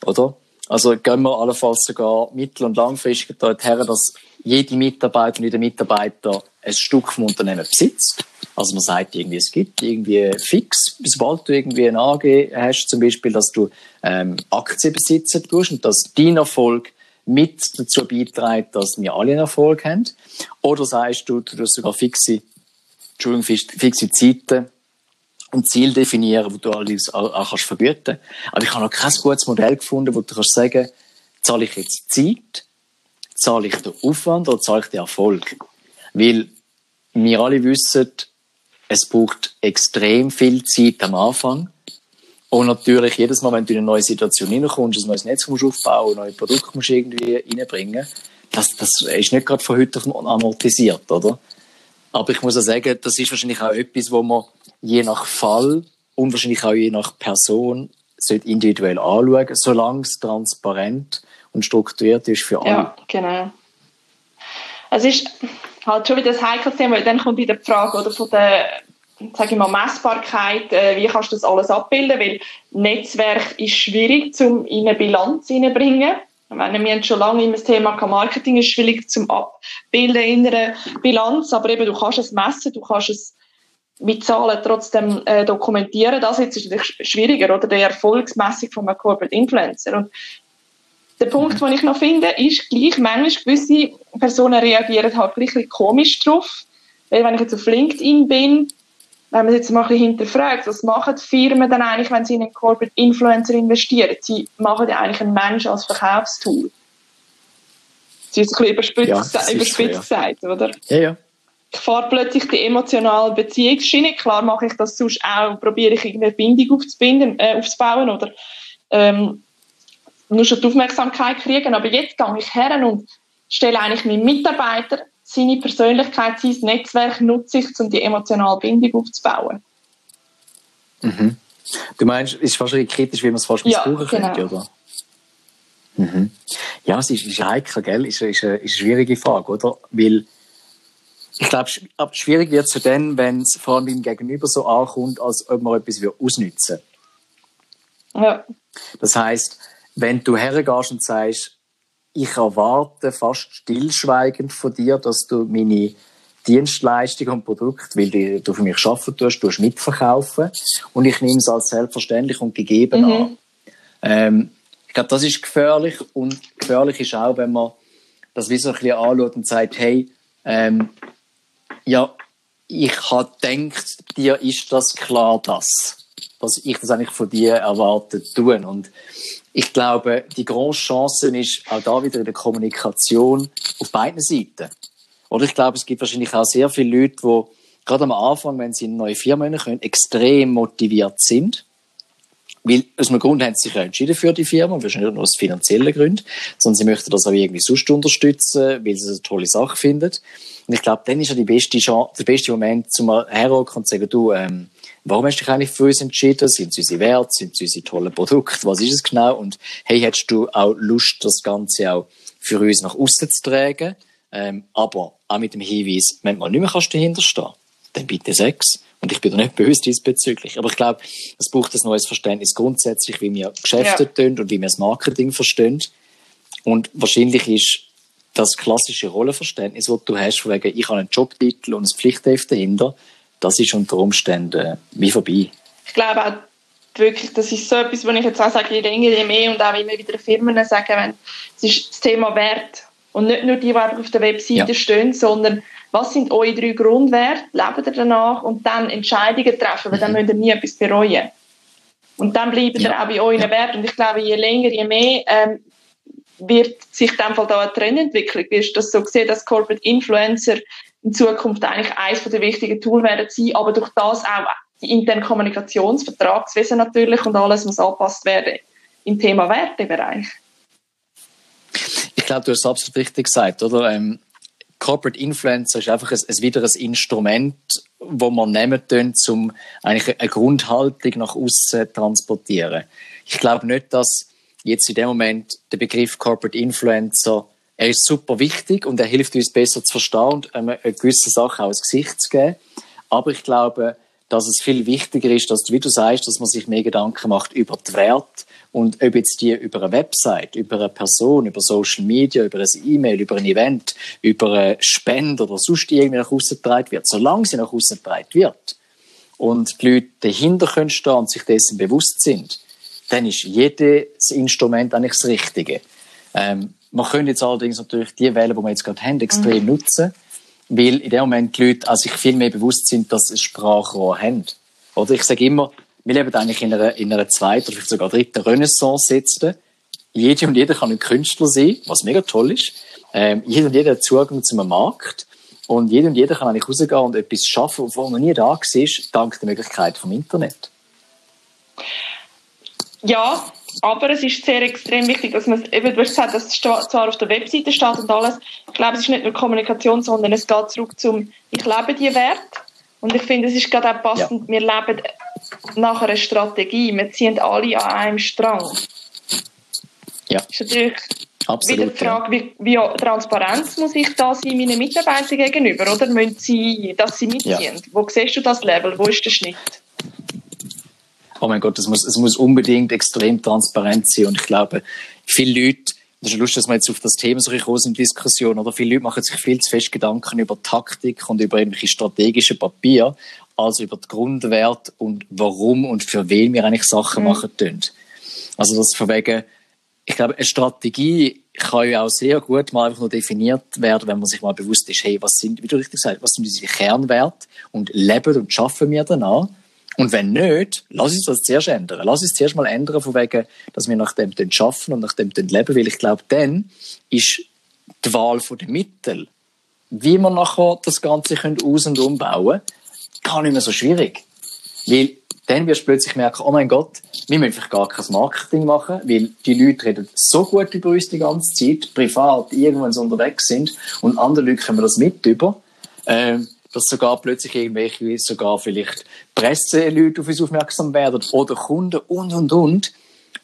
Oder? Also gehen wir allenfalls sogar mittel- und langfristig dorthin, dass jede Mitarbeiterin, jeder Mitarbeiter ein Stück vom Unternehmen besitzt. Also man sagt irgendwie, es gibt irgendwie fix, sobald du irgendwie eine AG hast, zum Beispiel, dass du ähm, Aktien besitzen tust und dass dein Erfolg mit dazu beiträgt, dass wir alle einen Erfolg haben. Oder sagst du, du hast sogar fixe, Entschuldigung, fixe Zeiten und Ziel definieren, wo du alles auch, kannst vergüten. Aber ich habe noch kein gutes Modell gefunden, wo du kannst sagen, zahle ich jetzt Zeit, zahle ich den Aufwand oder zahle ich den Erfolg? Weil wir alle wissen, es braucht extrem viel Zeit am Anfang. Und natürlich, jedes Mal, wenn du in eine neue Situation hineinkommst, ein neues Netz musst aufbauen, neue Produkte musst irgendwie reinbringen, das, das ist nicht gerade von heute auf amortisiert, oder? Aber ich muss auch sagen, das ist wahrscheinlich auch etwas, wo man je nach Fall und wahrscheinlich auch je nach Person individuell anschauen, solange es transparent und strukturiert ist für alle. Ja, genau. Es ist halt schon wieder das heikles Thema, weil dann kommt wieder die Frage oder, von der sage ich mal, Messbarkeit, äh, wie kannst du das alles abbilden, weil Netzwerk ist schwierig, um in eine Bilanz hineinzubringen. meine, wir haben schon lange immer das Thema Marketing ist schwierig zum Abbilden in einer Bilanz, aber eben du kannst es messen, du kannst es mit Zahlen trotzdem äh, dokumentieren. Das jetzt ist natürlich schwieriger, oder? Die Erfolgsmessung von einem Corporate Influencer. Und der Punkt, den ich noch finde, ist gleich, manchmal gewisse Personen reagieren halt gleich ein komisch drauf. Weil wenn ich jetzt auf LinkedIn bin, wenn man jetzt mal ein bisschen hinterfragt, was machen Firmen dann eigentlich, wenn sie in einen Corporate Influencer investieren? Sie machen ja eigentlich einen Menschen als Verkaufstool. Sie ist ein bisschen überspitzt, ja, überspitzt so, ja. gesagt, oder? Ja, ja fahre plötzlich die emotionale Beziehungsschiene. Klar mache ich das sonst auch, probiere ich irgendeine Bindung aufzubinden, äh, aufzubauen oder ähm, nur schon die Aufmerksamkeit kriegen. Aber jetzt gehe ich her und stelle eigentlich meinen Mitarbeiter seine Persönlichkeit, sein Netzwerk nutze ich, um die emotionale Bindung aufzubauen. Mhm. Du meinst, es ist wahrscheinlich kritisch, wie man es fast ja, missbrauchen genau. könnte, oder? Mhm. Ja, es ist, ist heikel, gell? Es ist, ist, eine, ist eine schwierige Frage, oder? Weil ich glaube, schwierig wird es dann, wenn es vor allem beim Gegenüber so ankommt, als ob man etwas ausnützen Ja. Das heißt, wenn du hergehst und sagst, ich erwarte fast stillschweigend von dir, dass du meine Dienstleistung und Produkt, weil du für mich arbeiten tust, du mitverkaufen und ich nehme es als selbstverständlich und gegeben mhm. an. Ähm, ich glaube, das ist gefährlich und gefährlich ist auch, wenn man das wie so ein bisschen anschaut und sagt, hey, ähm, ja, ich habe gedacht, dir ist das klar, dass, dass ich das eigentlich von dir erwartet tun. Und ich glaube, die große Chance ist auch da wieder in der Kommunikation auf beiden Seiten. Oder ich glaube, es gibt wahrscheinlich auch sehr viele Leute, die gerade am Anfang, wenn sie in eine neue Firma können, extrem motiviert sind. Weil aus einem Grund haben sie sich entschieden für die Firma, wahrscheinlich nur aus finanziellen Gründen, sondern sie möchten das auch irgendwie sonst unterstützen, weil sie es eine tolle Sache finden. Und ich glaube, dann ist ja die beste Chance, der beste Moment, zum herhocken und zu sagen, du, ähm, warum hast du dich eigentlich für uns entschieden? Sind es unsere Werte? Sind es unsere tollen Produkte? Was ist es genau? Und hey, hättest du auch Lust, das Ganze auch für uns nach außen zu tragen? Ähm, aber auch mit dem Hinweis, wenn du nicht mehr kannst dahinter stehen, dann bitte sechs. Und ich bin da nicht böse diesbezüglich. Aber ich glaube, es braucht ein neues Verständnis grundsätzlich, wie wir Geschäfte ja. tun und wie wir das Marketing verstehen. Und wahrscheinlich ist das klassische Rollenverständnis, das du hast, von wegen, ich habe einen Jobtitel und ein Pflichtheft dahinter, das ist unter Umständen wie vorbei. Ich glaube auch wirklich, das ist so etwas, wo ich jetzt auch sage, je länger, je mehr und auch immer wieder Firmen sagen, wenn, es ist das Thema Wert. Und nicht nur die, die auf der Webseite ja. stehen, sondern was sind eure drei Grundwerte, lebt ihr danach und dann Entscheidungen treffen, weil dann mhm. müsst ihr nie etwas bereuen. Und dann bleibt ja. ihr auch bei euren ja. Werten. Und ich glaube, je länger, je mehr ähm, wird sich dem Fall da eine Trendentwicklung. Wirst du das so gesehen, dass Corporate Influencer in Zukunft eigentlich eines der wichtigen Tools werden sein, aber durch das auch die internen Kommunikationsvertragswesen natürlich und alles muss angepasst werden im Thema Wertebereich. Ich glaube, du hast es absolut richtig gesagt, oder? Ähm, Corporate Influencer ist einfach ein, ein weiteres Instrument, wo man nehmen können, um eigentlich eine Grundhaltung nach außen transportieren. Ich glaube nicht, dass jetzt in dem Moment der Begriff Corporate Influencer er ist super wichtig und er hilft uns besser zu verstehen und eine gewisse Sache auch ins Gesicht zu geben. Aber ich glaube, dass es viel wichtiger ist, dass, wie du sagst, dass man sich mehr Gedanken macht über die Werte und ob jetzt die über eine Website, über eine Person, über Social Media, über ein E-Mail, über ein Event, über eine Spende oder sonst irgendwie nach außen getragen wird, solange sie nach außen getragen wird und die Leute dahinter können stehen und sich dessen bewusst sind, dann ist jedes Instrument eigentlich das Richtige. Ähm, man könnte jetzt allerdings natürlich die Wählen, die wir jetzt gerade haben, extrem mhm. nutzen, weil in dem Moment die Leute sich viel mehr bewusst sind, dass sie Sprachrohr haben. Oder ich sage immer, wir leben eigentlich in einer, in einer zweiten oder vielleicht sogar dritten Renaissance jetzt. Jede und jeder kann ein Künstler sein, was mega toll ist. Ähm, jeder und jeder hat Zugang zu einem Markt. Und jeder und jeder kann eigentlich rausgehen und etwas schaffen, wo man nie da war, dank der Möglichkeit vom Internet. Ja, aber es ist sehr extrem wichtig, dass man, eben, du hast gesagt, dass es zwar auf der Webseite steht und alles. Ich glaube, es ist nicht nur Kommunikation, sondern es geht zurück zum, ich lebe die Wert. Und ich finde, es ist gerade auch passend, ja. wir leben nach einer Strategie. Wir ziehen alle an einem Strang. Ja. Das ist natürlich Absolut, wieder die Frage, wie, wie transparent muss ich da sein meinen Mitarbeitern gegenüber, oder? Müssen sie, dass sie mitziehen? Ja. Wo siehst du das Level? Wo ist der Schnitt? Oh mein Gott, es muss, es muss unbedingt extrem transparent sein. Und ich glaube, viele Leute, das ist lustig, dass wir jetzt auf das Thema so groß in Diskussion, oder viele Leute machen sich viel zu fest Gedanken über Taktik und über irgendwelche strategische Papier, als über die Grundwerte und warum und für wen wir eigentlich Sachen mhm. machen tun. Also das von wegen, ich glaube, eine Strategie kann ja auch sehr gut mal einfach nur definiert werden, wenn man sich mal bewusst ist, hey, was sind, wie du richtig sagst, was sind unsere Kernwerte und leben und schaffen wir danach? Und wenn nicht, lass uns das zuerst ändern. Lass uns zuerst mal ändern, von wegen, dass wir nach dem schaffen und nach dem leben, weil ich glaube, dann ist die Wahl der Mittel, wie wir nachher das Ganze können aus- und umbauen gar nicht mehr so schwierig. Weil dann wirst du plötzlich merken, oh mein Gott, wir müssen vielleicht gar kein Marketing machen, weil die Leute reden so gut über uns die ganze Zeit, privat, irgendwann so unterwegs sind und andere Leute können das mit über. Ähm, dass sogar plötzlich irgendwelche, sogar vielleicht Presseleute auf uns aufmerksam werden oder Kunden und, und, und.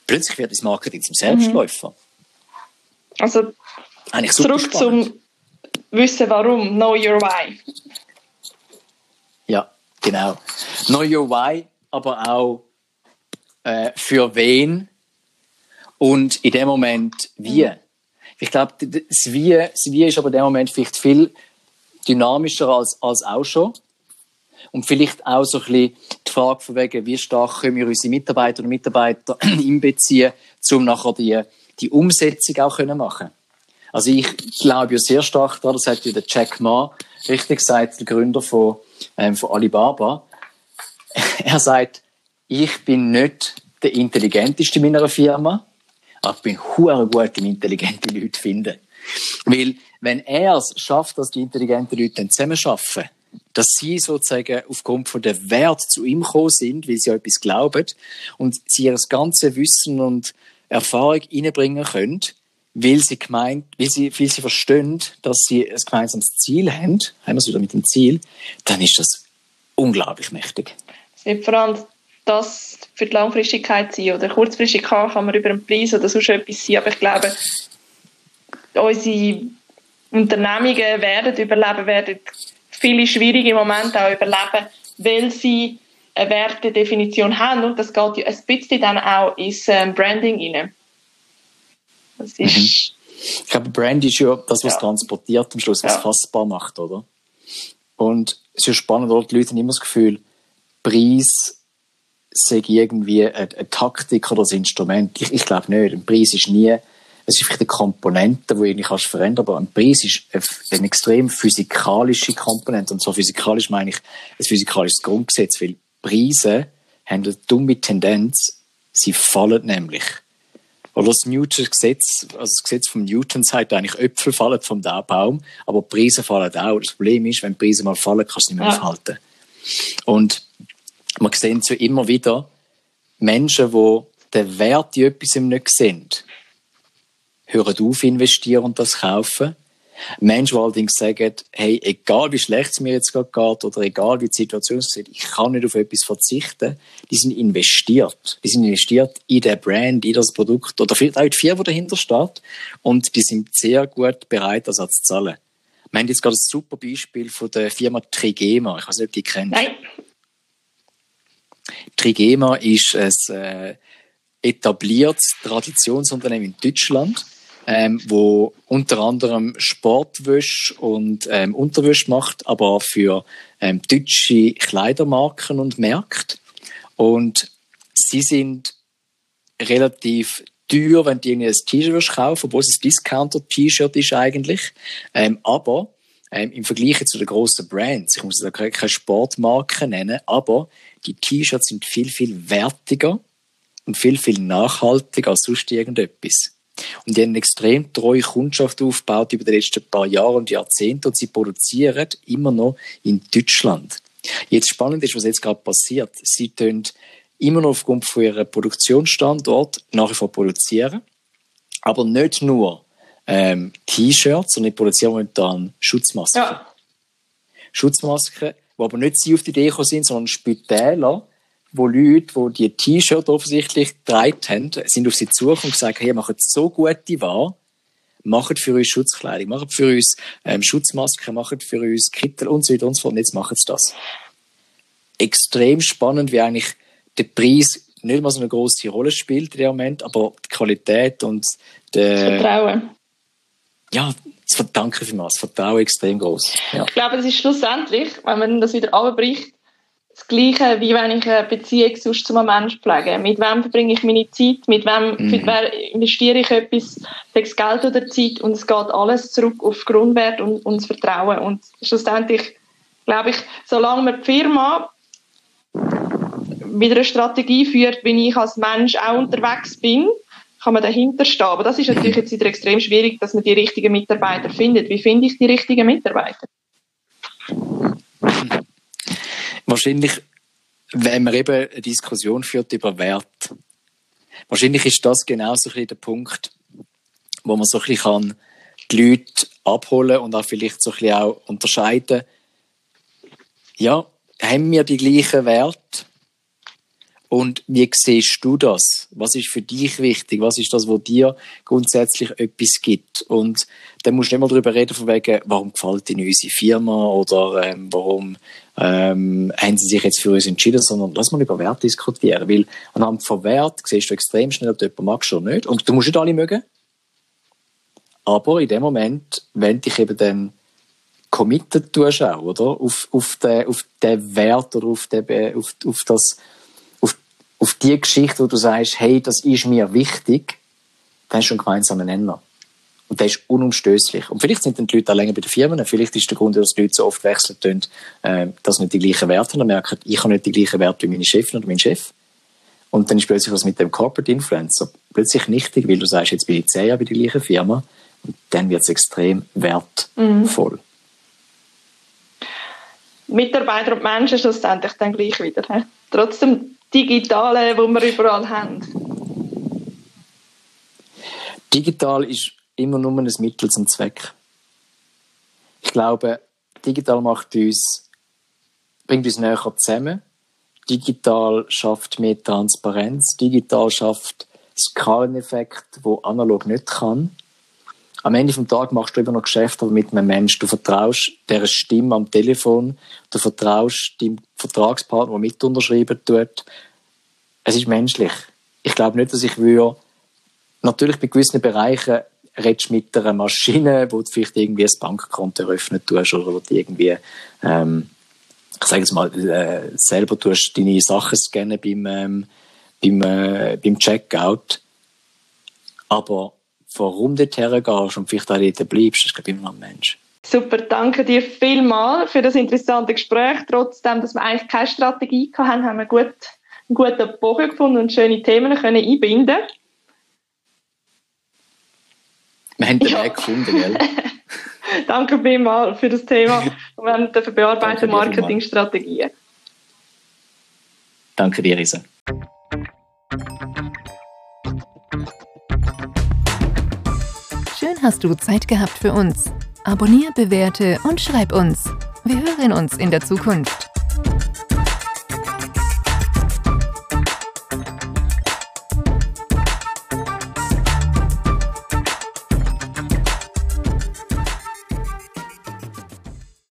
Plötzlich wird das Marketing zum Selbstläufer. Mhm. Also, zurück spannend. zum Wissen warum, know your why. Ja, genau. Know your why, aber auch äh, für wen und in dem Moment wie. Mhm. Ich glaube, das Wie, das Wie ist aber in dem Moment vielleicht viel dynamischer als, als auch schon. Und vielleicht auch so ein bisschen die Frage von wegen, wie stark können wir unsere Mitarbeiter und Mitarbeiter einbeziehen, um nachher die, die Umsetzung auch können machen Also ich glaube ja sehr stark daran, das hat ja der Jack Ma richtig gesagt, der Gründer von, ähm, von Alibaba. Er sagt, ich bin nicht der Intelligenteste in meiner Firma, aber ich bin hure gut in intelligente Leute finden. Weil wenn er es schafft, dass die intelligenten Leute dann zusammenarbeiten, dass sie sozusagen aufgrund von der Wert zu ihm gekommen sind, weil sie an etwas glauben und sie ihr ganze Wissen und Erfahrung einbringen können, weil sie gemeint, weil sie, weil sie verstehen, dass sie ein gemeinsames Ziel haben, haben wir es wieder mit dem Ziel, dann ist das unglaublich mächtig. Es wird vor allem das für die Langfristigkeit sein oder kurzfristig kann, man über den Preis oder sonst etwas sein, aber ich glaube, unsere Unternehmungen werden überleben, werden viele schwierige Momente auch überleben, weil sie eine Wertedefinition haben und das geht ja ein bisschen dann auch ins ähm, Branding rein. Das ist mhm. Ich glaube, Brand ist ja das, was ja. transportiert am Schluss, was ja. fassbar macht, oder? Und es ist ja spannend, oder? die Leute haben immer das Gefühl, Preis sei irgendwie eine, eine Taktik oder ein Instrument. Ich, ich glaube nicht. Ein Preis ist nie es ist vielleicht eine Komponente, die du kannst verändern aber ein Preis ist eine extrem physikalische Komponente. Und so physikalisch meine ich ein physikalisches Grundgesetz, weil Preise haben eine dumme Tendenz, sie fallen nämlich. Oder das Newtons Gesetz, also das Gesetz von Newton sagt eigentlich, Äpfel fallen vom Baum, aber Preise fallen auch. Das Problem ist, wenn Preise mal fallen, kannst du nicht mehr ja. aufhalten. Und man sieht so immer wieder Menschen, die den Wert in etwas nicht sehen hören auf investieren und das kaufen. Menschen, die allerdings sagen, hey, egal wie schlecht es mir jetzt gerade geht oder egal wie die Situation ist, ich kann nicht auf etwas verzichten, die sind investiert. Die sind investiert in den Brand, in das Produkt oder vielleicht auch in die Firma, die dahinter steht und die sind sehr gut bereit, das zu zahlen. Wir haben jetzt gerade ein super Beispiel von der Firma Trigema. Ich weiß nicht, ob die kennt. Nein. Trigema ist ein äh, etabliertes Traditionsunternehmen in Deutschland ähm, wo unter anderem Sportwäsche und ähm, Unterwäsche macht, aber auch für ähm, deutsche Kleidermarken und Märkte. Und sie sind relativ teuer, wenn du irgendwie ein T-Shirt kaufen obwohl es ein Discounter-T-Shirt ist eigentlich. Ähm, aber ähm, im Vergleich zu den grossen Brands, ich muss da keine Sportmarken nennen, aber die T-Shirts sind viel, viel wertiger und viel, viel nachhaltiger als sonst irgendetwas. Und die haben eine extrem treue Kundschaft aufgebaut über die letzten paar Jahre und Jahrzehnte und sie produzieren immer noch in Deutschland. Jetzt spannend ist, was jetzt gerade passiert. Sie tun immer noch aufgrund von ihrem Produktionsstandort nach wie vor produzieren, aber nicht nur ähm, T-Shirts, sondern sie produzieren momentan Schutzmasken. Ja. Schutzmasken, die aber nicht sie auf die Idee gekommen sind, sondern Spitäler, wo Leute, die die T-Shirt offensichtlich getragen haben, sind auf sie zugekommen und gesagt, hey, macht so gute wahr, macht für uns Schutzkleidung, macht für uns ähm, Schutzmasken, macht für uns Kittel und so weiter und so fort. Und jetzt machen sie das. Extrem spannend, wie eigentlich der Preis nicht mal so eine große Rolle spielt in dem Moment, aber die Qualität und der, das Vertrauen. Ja, das Danke vielmals. Das Vertrauen extrem groß. Ja. Ich glaube, das ist schlussendlich, wenn man das wieder abbricht, das Gleiche, wie wenn ich eine Beziehung sonst zu einem Menschen pflege. Mit wem verbringe ich meine Zeit? Mit wem mhm. investiere ich etwas, das Geld oder Zeit? Und es geht alles zurück auf Grundwert und, und das Vertrauen. Und schlussendlich, glaube ich, solange man die Firma mit einer Strategie führt, wie ich als Mensch auch unterwegs bin, kann man dahinter stehen. Aber das ist natürlich jetzt wieder extrem schwierig, dass man die richtigen Mitarbeiter findet. Wie finde ich die richtigen Mitarbeiter? Wahrscheinlich, wenn man eben eine Diskussion führt über Wert, wahrscheinlich ist das genau so ein bisschen der Punkt, wo man so ein bisschen kann die Leute abholen und auch vielleicht so ein bisschen auch unterscheiden. Ja, haben wir die gleichen Werte? Und wie siehst du das? Was ist für dich wichtig? Was ist das, was dir grundsätzlich etwas gibt? Und dann musst du nicht mal darüber reden, von wegen, warum gefällt Ihnen unsere Firma oder ähm, warum ähm, haben Sie sich jetzt für uns entschieden, sondern lass mal über Wert diskutieren. Weil anhand von Wert siehst du extrem schnell, ob du jemanden magst oder nicht. Und du musst nicht alle mögen. Aber in dem Moment, wenn dich eben dann committed tust auch, oder? Auf, auf, den, auf den Wert oder auf, den, auf, auf das auf die Geschichte, wo du sagst, hey, das ist mir wichtig, dann hast du einen gemeinsamen Nenner. Und der ist unumstößlich. Und vielleicht sind dann die Leute auch länger bei den Firmen. Vielleicht ist der Grund, dass die Leute so oft wechseln tun, äh, dass nicht die gleichen Werte haben. merken, ich habe nicht die gleichen Werte wie meine Chefin oder mein Chef. Und dann ist plötzlich was mit dem Corporate Influencer plötzlich nichtig, weil du sagst, jetzt bin ich zehn Jahre bei der gleichen Firma. Und dann wird es extrem wertvoll. Mhm. Mitarbeiter und Menschen schlussendlich dann gleich wieder. He? Trotzdem Digitale, wo wir überall haben. Digital ist immer nur ein Mittel zum Zweck. Ich glaube, digital macht uns, bringt uns näher zusammen. Digital schafft mehr Transparenz. Digital schafft Skaleneffekt, wo analog nicht kann. Am Ende vom Tag machst du immer noch Geschäfte mit einem Menschen. Du vertraust der Stimme am Telefon, du vertraust deinem Vertragspartner, der mit unterschreiben tut. Es ist menschlich. Ich glaube nicht, dass ich würde, natürlich bei gewissen Bereichen redest mit einer Maschine, wo du vielleicht irgendwie ein Bankkonto eröffnen tust oder wo du irgendwie, ähm, ich sage es mal, äh, selber tust deine Sachen scannen beim, ähm, beim, äh, beim Checkout. Aber warum du dorthin gehst und vielleicht auch dort bleibst, ist, glaube ich, immer noch ein Mensch. Super, danke dir vielmals für das interessante Gespräch. Trotzdem, dass wir eigentlich keine Strategie hatten, haben wir gut, einen guten Bogen gefunden und schöne Themen können einbinden Wir haben den ja. Weg gefunden, gell? danke vielmals für das Thema und wir haben dafür bearbeitet Marketingstrategien. Danke dir, Isa. Schön hast du Zeit gehabt für uns. Abonnier, bewerte und schreib uns. Wir hören uns in der Zukunft.